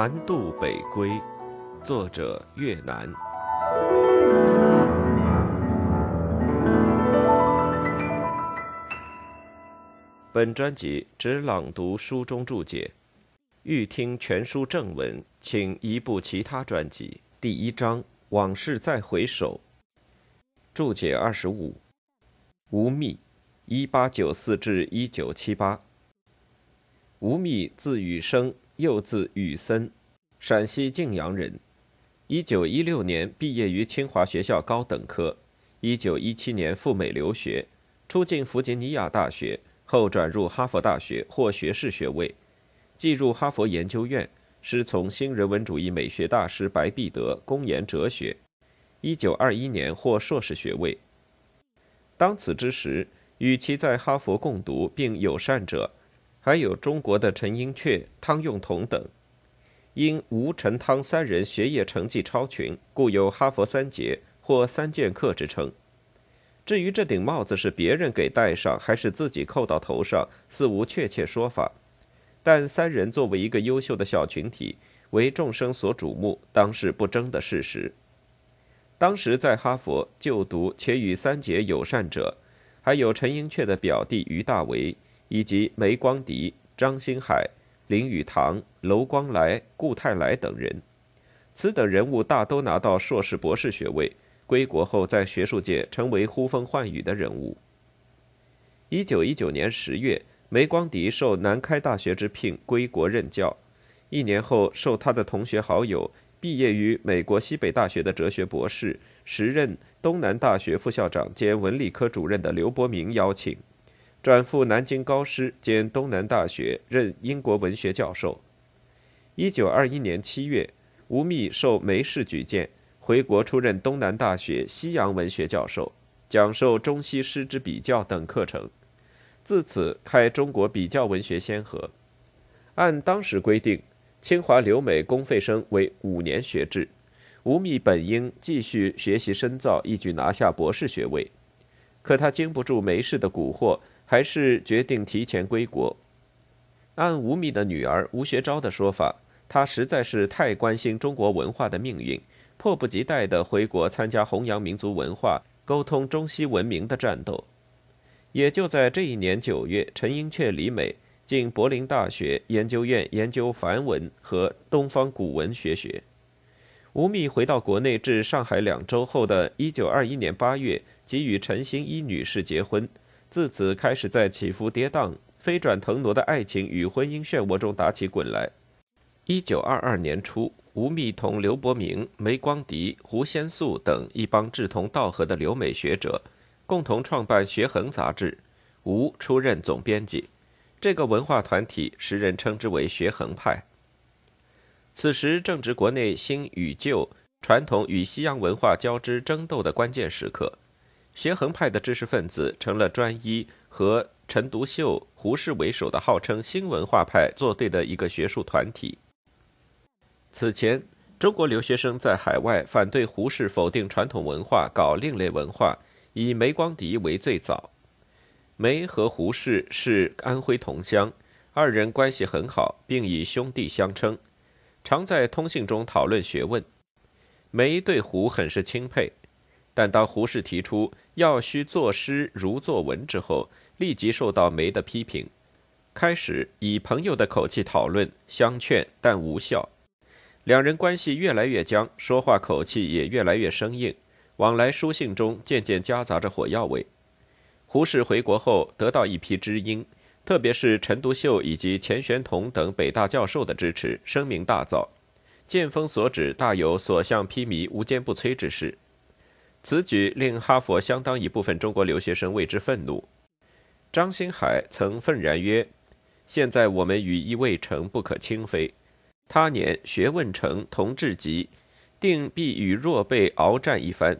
南渡北归，作者越南。本专辑只朗读书中注解，欲听全书正文，请移步其他专辑。第一章：往事再回首。注解二十五：吴宓，一八九四至一九七八。吴宓，字雨生，又字雨森，陕西泾阳人。一九一六年毕业于清华学校高等科，一九一七年赴美留学，出境弗吉尼亚大学。后转入哈佛大学获学士学位，继入哈佛研究院，师从新人文主义美学大师白璧德攻研哲学。一九二一年获硕士学位。当此之时，与其在哈佛共读并友善者，还有中国的陈寅恪、汤用彤等。因吴、陈、汤三人学业成绩超群，故有“哈佛三杰”或“三剑客”之称。至于这顶帽子是别人给戴上，还是自己扣到头上，似无确切说法。但三人作为一个优秀的小群体，为众生所瞩目，当是不争的事实。当时在哈佛就读且与三杰友善者，还有陈寅恪的表弟于大为，以及梅光迪、张星海、林语堂、娄光来、顾太来等人。此等人物大都拿到硕士、博士学位。归国后，在学术界成为呼风唤雨的人物。一九一九年十月，梅光迪受南开大学之聘归国任教。一年后，受他的同学好友、毕业于美国西北大学的哲学博士、时任东南大学副校长兼文理科主任的刘伯明邀请，转赴南京高师兼东南大学任英国文学教授。一九二一年七月，吴宓受梅氏举荐。回国出任东南大学西洋文学教授，讲授中西诗之比较等课程，自此开中国比较文学先河。按当时规定，清华留美公费生为五年学制，吴宓本应继续学习深造，一举拿下博士学位。可他经不住梅氏的蛊惑，还是决定提前归国。按吴宓的女儿吴学昭的说法，他实在是太关心中国文化的命运。迫不及待地回国参加弘扬民族文化、沟通中西文明的战斗。也就在这一年九月，陈寅恪离美，进柏林大学研究院研究梵文和东方古文学学。吴宓回到国内至上海两周后的一九二一年八月，即与陈新一女士结婚，自此开始在起伏跌宕、飞转腾挪的爱情与婚姻漩涡中打起滚来。一九二二年初。吴宓同刘伯明、梅光迪、胡先素等一帮志同道合的留美学者，共同创办《学衡》杂志，吴出任总编辑。这个文化团体，时人称之为“学衡派”。此时正值国内新与旧、传统与西洋文化交织争斗的关键时刻，学衡派的知识分子成了专一和陈独秀、胡适为首的号称新文化派作对的一个学术团体。此前，中国留学生在海外反对胡适否定传统文化、搞另类文化，以梅光迪为最早。梅和胡适是安徽同乡，二人关系很好，并以兄弟相称，常在通信中讨论学问。梅对胡很是钦佩，但当胡适提出要须作诗如作文之后，立即受到梅的批评。开始以朋友的口气讨论相劝，但无效。两人关系越来越僵，说话口气也越来越生硬，往来书信中渐渐夹杂着火药味。胡适回国后得到一批知音，特别是陈独秀以及钱玄同等北大教授的支持，声名大噪，见风所指，大有所向披靡、无坚不摧之势。此举令哈佛相当一部分中国留学生为之愤怒。张星海曾愤然曰：“现在我们羽翼未成，不可轻飞。”他年学问成，同志极，定必与弱辈鏖战一番。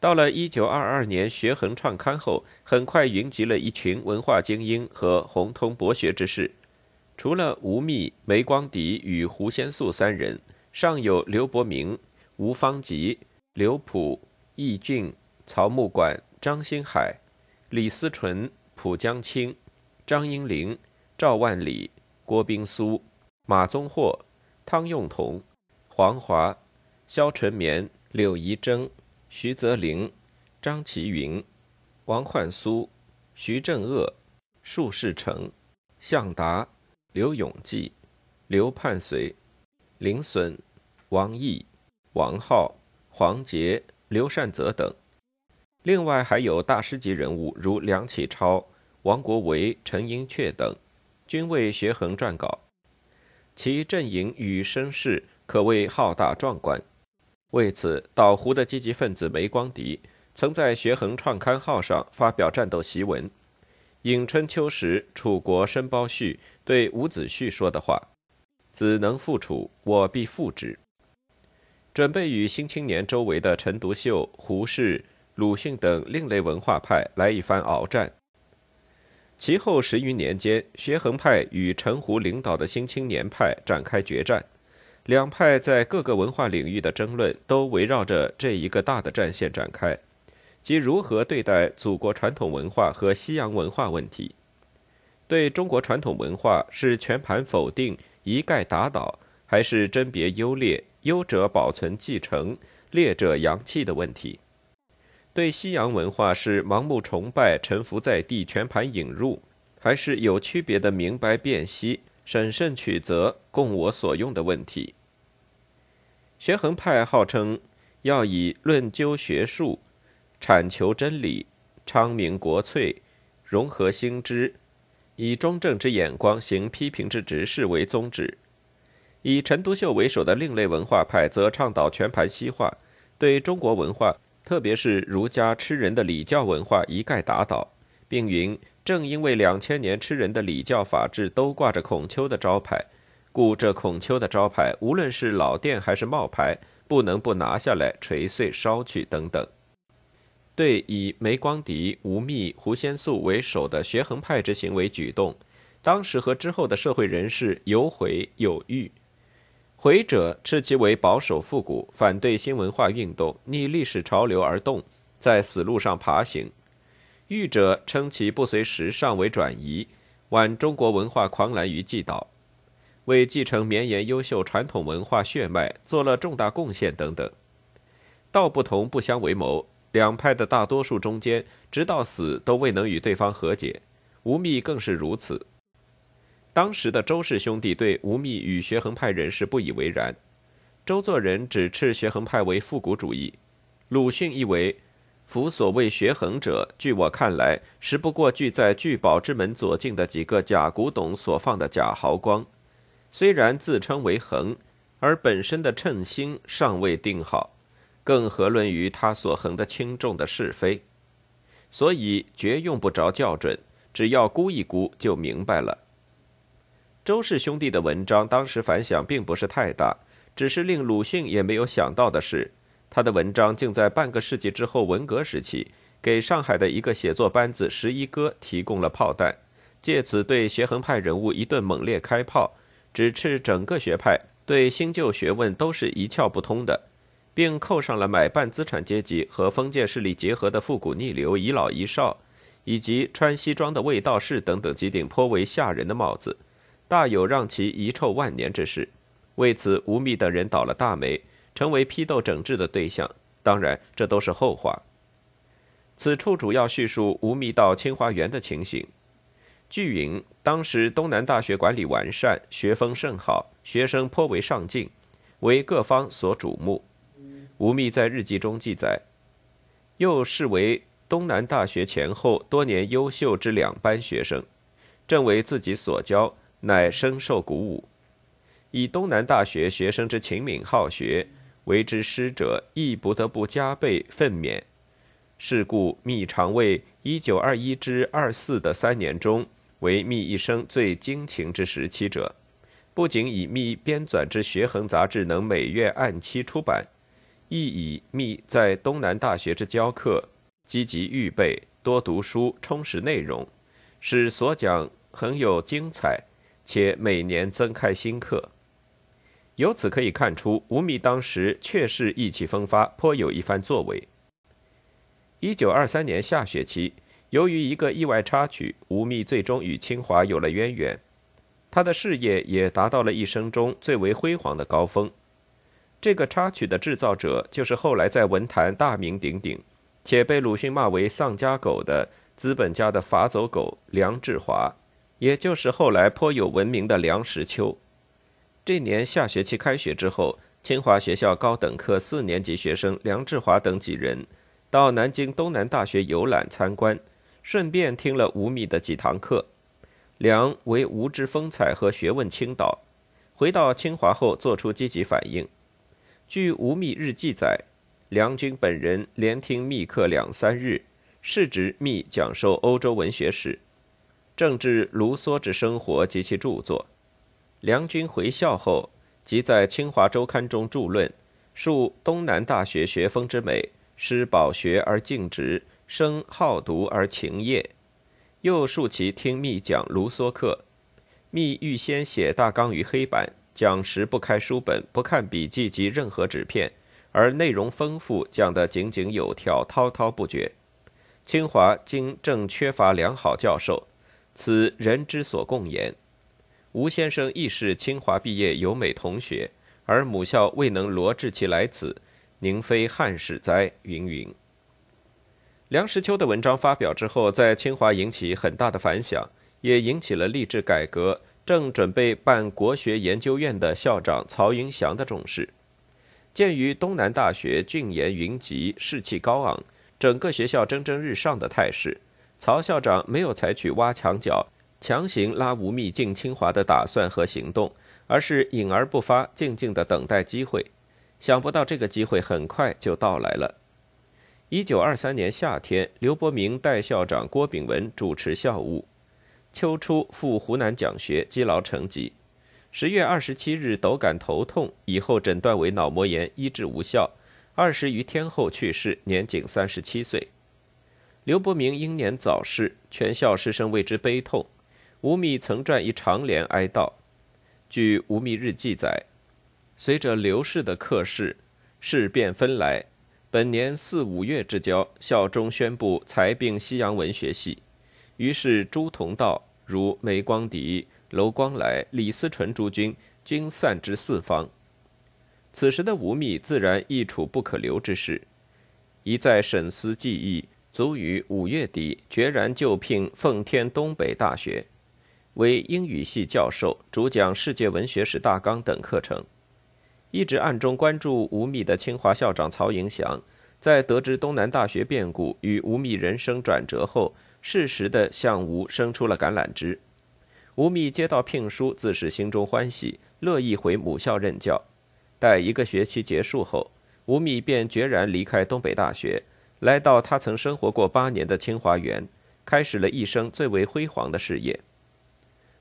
到了一九二二年，学衡创刊后，很快云集了一群文化精英和宏通博学之士。除了吴宓、梅光迪与胡先素三人，尚有刘伯明、吴方吉、刘普、易俊、曹木管、张新海、李思纯、蒲江青、张英龄、赵万里、郭冰苏。马宗霍、汤用彤、黄华、肖纯绵、柳宜征、徐泽林、张其云、王焕苏、徐正鄂、束世成、向达、刘永济、刘盼随、林损、王毅、王浩、黄杰、刘善泽等。另外还有大师级人物如梁启超、王国维、陈寅恪等，均为学衡撰稿。其阵营与声势可谓浩大壮观。为此，岛湖的积极分子梅光迪曾在学衡创刊号上发表战斗檄文，引春秋时楚国申包胥对伍子胥说的话：“子能复楚，我必复之。”准备与《新青年》周围的陈独秀、胡适。鲁迅等另类文化派来一番鏖战。其后十余年间，学衡派与陈胡领导的新青年派展开决战，两派在各个文化领域的争论都围绕着这一个大的战线展开，即如何对待祖国传统文化和西洋文化问题。对中国传统文化是全盘否定、一概打倒，还是甄别优劣、优者保存继承、劣者扬弃的问题。对西洋文化是盲目崇拜、臣服在地、全盘引入，还是有区别的明白辨析、审慎取择、供我所用的问题？学衡派号称要以论究学术、阐求真理、昌明国粹、融合兴知，以中正之眼光行批评之直事为宗旨；以陈独秀为首的另类文化派则倡导全盘西化，对中国文化。特别是儒家吃人的礼教文化一概打倒，并云：正因为两千年吃人的礼教法制都挂着孔丘的招牌，故这孔丘的招牌，无论是老店还是冒牌，不能不拿下来锤碎烧去等等。对以梅光迪、吴宓、胡先素为首的学衡派之行为举动，当时和之后的社会人士有悔有欲。回者斥其为保守复古，反对新文化运动，逆历史潮流而动，在死路上爬行；欲者称其不随时尚为转移，挽中国文化狂澜于既倒，为继承绵延优秀传统文化血脉做了重大贡献等等。道不同不相为谋，两派的大多数中间，直到死都未能与对方和解，吴宓更是如此。当时的周氏兄弟对吴宓与学衡派人士不以为然，周作人指斥学衡派为复古主义，鲁迅亦为夫所谓学衡者，据我看来，实不过聚在聚宝之门左近的几个假古董所放的假豪光，虽然自称为衡，而本身的称心尚未定好，更何论于他所衡的轻重的是非，所以绝用不着校准，只要估一估就明白了。周氏兄弟的文章当时反响并不是太大，只是令鲁迅也没有想到的是，他的文章竟在半个世纪之后文革时期，给上海的一个写作班子十一哥提供了炮弹，借此对学衡派人物一顿猛烈开炮，指斥整个学派对新旧学问都是一窍不通的，并扣上了买办资产阶级和封建势力结合的复古逆流遗老遗少，以及穿西装的卫道士等等几顶颇为吓人的帽子。大有让其遗臭万年之势，为此吴宓等人倒了大霉，成为批斗整治的对象。当然，这都是后话。此处主要叙述吴宓到清华园的情形。据云，当时东南大学管理完善，学风甚好，学生颇为上进，为各方所瞩目。吴宓在日记中记载，又视为东南大学前后多年优秀之两班学生，正为自己所教。乃深受鼓舞，以东南大学学生之勤敏好学，为之师者亦不得不加倍奋勉。是故密常为一九二一至二四的三年中，为密一生最精勤之时期者。不仅以密编纂之《学衡》杂志能每月按期出版，亦以密在东南大学之教课，积极预备，多读书，充实内容，使所讲很有精彩。且每年增开新课，由此可以看出，吴宓当时确是意气风发，颇有一番作为。一九二三年夏学期，由于一个意外插曲，吴宓最终与清华有了渊源。他的事业也达到了一生中最为辉煌的高峰。这个插曲的制造者就是后来在文坛大名鼎鼎，且被鲁迅骂为“丧家狗”的资本家的法走狗梁志华，也就是后来颇有闻名的梁实秋。这年下学期开学之后，清华学校高等科四年级学生梁志华等几人到南京东南大学游览参观，顺便听了吴宓的几堂课。梁为吴之风采和学问倾倒，回到清华后做出积极反应。据吴宓日记载，梁君本人连听密课两三日，是指密讲授欧洲文学史、政治卢梭之生活及其著作。梁君回校后，即在《清华周刊》中著论，述东南大学学风之美，师饱学而敬职，生好读而勤业。又述其听密讲卢梭课，密预先写大纲于黑板。讲时不开书本，不看笔记及任何纸片，而内容丰富，讲得井井有条，滔滔不绝。清华今正缺乏良好教授，此人之所共言。吴先生亦是清华毕业有美同学，而母校未能罗致其来此，宁非汉使哉？云云。梁实秋的文章发表之后，在清华引起很大的反响，也引起了励志改革。正准备办国学研究院的校长曹云祥的重视，鉴于东南大学俊颜云集、士气高昂，整个学校蒸蒸日上的态势，曹校长没有采取挖墙脚、强行拉吴宓进清华的打算和行动，而是隐而不发，静静的等待机会。想不到这个机会很快就到来了。一九二三年夏天，刘伯明代校长郭炳文主持校务。秋初赴湖南讲学，积劳成疾。十月二十七日陡感头痛，以后诊断为脑膜炎，医治无效。二十余天后去世，年仅三十七岁。刘伯明英年早逝，全校师生为之悲痛。吴宓曾撰一长联哀悼。据吴宓日记载，随着刘氏的客逝，事变纷来。本年四五月之交，校中宣布裁并西洋文学系。于是朱同道如梅光迪、娄光来、李思纯诸君均散之四方。此时的吴宓自然亦处不可留之势，一再审思计议，卒于五月底决然就聘奉天东北大学，为英语系教授，主讲世界文学史大纲等课程。一直暗中关注吴宓的清华校长曹云祥，在得知东南大学变故与吴宓人生转折后。适时的向吴伸出了橄榄枝，吴宓接到聘书，自是心中欢喜，乐意回母校任教。待一个学期结束后，吴宓便决然离开东北大学，来到他曾生活过八年的清华园，开始了一生最为辉煌的事业。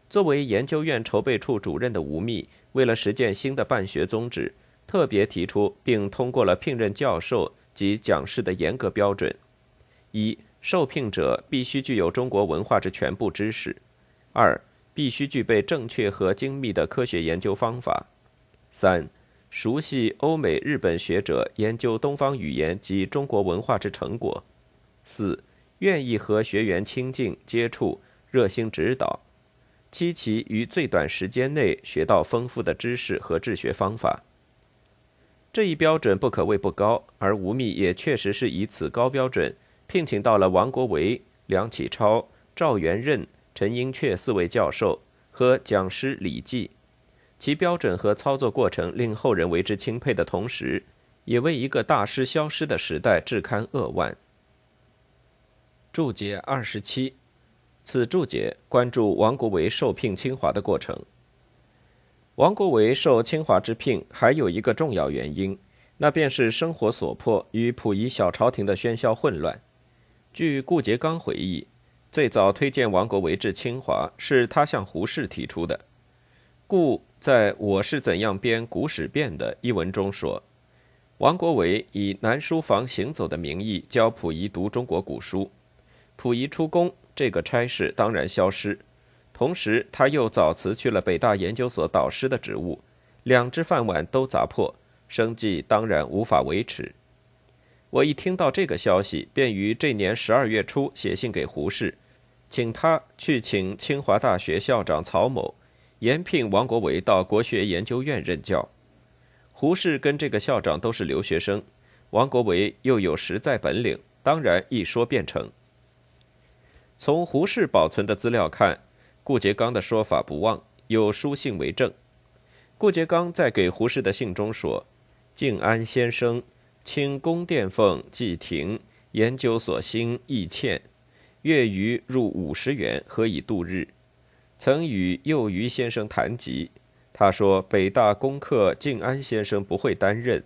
作为研究院筹备处主任的吴宓，为了实践新的办学宗旨，特别提出并通过了聘任教授及讲师的严格标准：一。受聘者必须具有中国文化之全部知识；二，必须具备正确和精密的科学研究方法；三，熟悉欧美日本学者研究东方语言及中国文化之成果；四，愿意和学员亲近接触，热心指导；七，其于最短时间内学到丰富的知识和治学方法。这一标准不可谓不高，而吴宓也确实是以此高标准。聘请到了王国维、梁启超、赵元任、陈寅恪四位教授和讲师李济，其标准和操作过程令后人为之钦佩的同时，也为一个大师消失的时代致堪扼腕。注解二十七，此注解关注王国维受聘清华的过程。王国维受清华之聘，还有一个重要原因，那便是生活所迫与溥仪小朝廷的喧嚣混乱。据顾颉刚回忆，最早推荐王国维至清华是他向胡适提出的。故在我是怎样编古史变的一文中说，王国维以南书房行走的名义教溥仪读中国古书，溥仪出宫，这个差事当然消失。同时，他又早辞去了北大研究所导师的职务，两只饭碗都砸破，生计当然无法维持。我一听到这个消息，便于这年十二月初写信给胡适，请他去请清华大学校长曹某，延聘王国维到国学研究院任教。胡适跟这个校长都是留学生，王国维又有实在本领，当然一说便成。从胡适保存的资料看，顾颉刚的说法不妄，有书信为证。顾颉刚在给胡适的信中说：“静安先生，清宫殿奉祭亭，研究所兴益欠，月余入五十元，何以度日？曾与右余先生谈及，他说北大功课静安先生不会担任，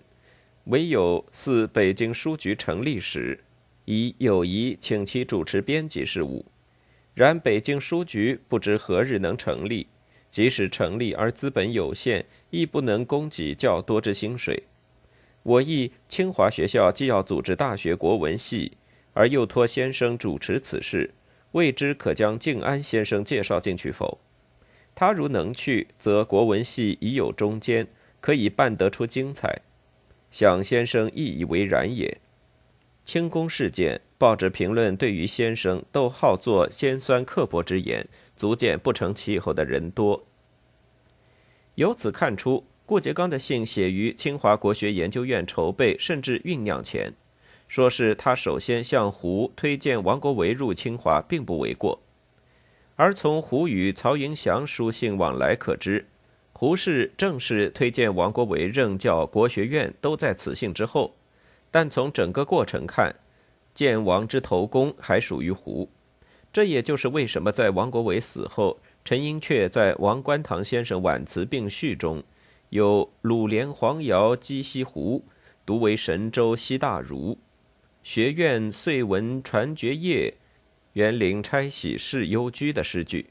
唯有似北京书局成立时。”以友谊请其主持编辑事务，然北京书局不知何日能成立，即使成立而资本有限，亦不能供给较多之薪水。我意清华学校既要组织大学国文系，而又托先生主持此事，未知可将静安先生介绍进去否？他如能去，则国文系已有中坚，可以办得出精彩。想先生亦以为然也。清宫事件，报纸评论对于先生都好作尖酸刻薄之言，足见不成气候的人多。由此看出，顾颉刚的信写于清华国学研究院筹备甚至酝酿前，说是他首先向胡推荐王国维入清华，并不为过。而从胡与曹云祥书信往来可知，胡适正式推荐王国维任教国学院，都在此信之后。但从整个过程看，建王之头功还属于胡。这也就是为什么在王国维死后，陈寅恪在王观堂先生挽词并序中，有“鲁连黄尧积西湖，独为神州西大儒。学院遂闻传绝业，园林拆洗是幽居”的诗句。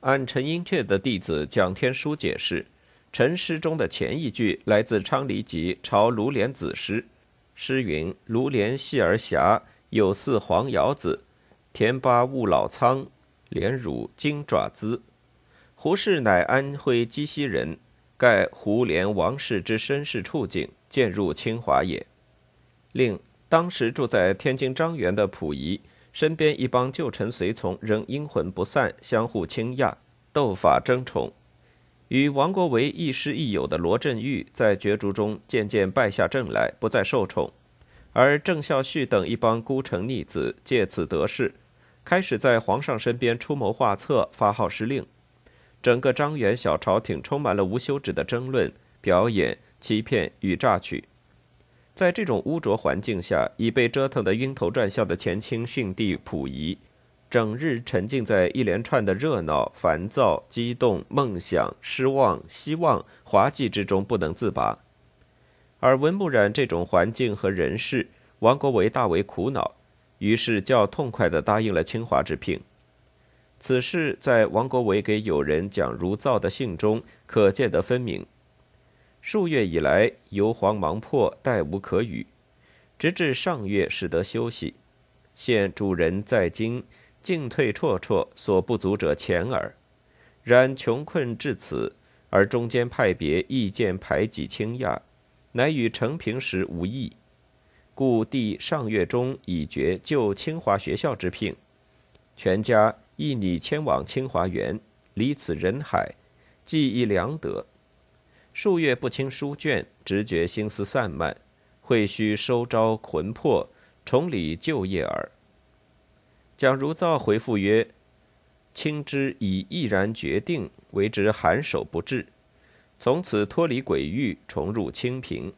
按陈寅恪的弟子蒋天书解释，陈诗中的前一句来自《昌黎集·朝卢连子诗》。诗云：“卢连细而狭，有似黄瑶子。田巴勿老苍，连乳金爪姿。”胡适乃安徽鸡西人，盖胡连王氏之身世处境，渐入清华也。另当时住在天津张园的溥仪，身边一帮旧臣随从仍阴魂不散，相互倾轧，斗法争宠。与王国维亦师亦友的罗振玉，在角逐中渐渐败下阵来，不再受宠；而郑孝胥等一帮孤臣逆子借此得势，开始在皇上身边出谋划策，发号施令。整个张园小朝廷充满了无休止的争论、表演、欺骗与榨取。在这种污浊环境下，已被折腾得晕头转向的前清训帝溥仪。整日沉浸在一连串的热闹、烦躁、激动、梦想、失望、希望、滑稽之中不能自拔，而文木染这种环境和人事，王国维大为苦恼，于是较痛快地答应了清华之聘。此事在王国维给友人讲如造的信中可见得分明。数月以来，游黄忙迫，待无可语，直至上月始得休息。现主人在京。进退绰绰，所不足者浅耳。然穷困至此，而中间派别意见排挤倾轧，乃与成平时无异。故帝上月中已决就清华学校之聘，全家亦拟迁往清华园，离此人海，既亦良得。数月不清书卷，直觉心思散漫，会须收招魂魄，重理旧业耳。蒋如造回复曰：“卿之以毅然决定，为之寒首不至，从此脱离鬼域，重入清平，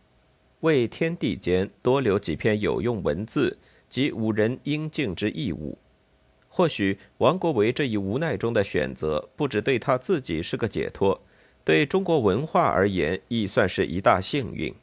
为天地间多留几篇有用文字及五人应尽之义务。或许王国维这一无奈中的选择，不只对他自己是个解脱，对中国文化而言，亦算是一大幸运。”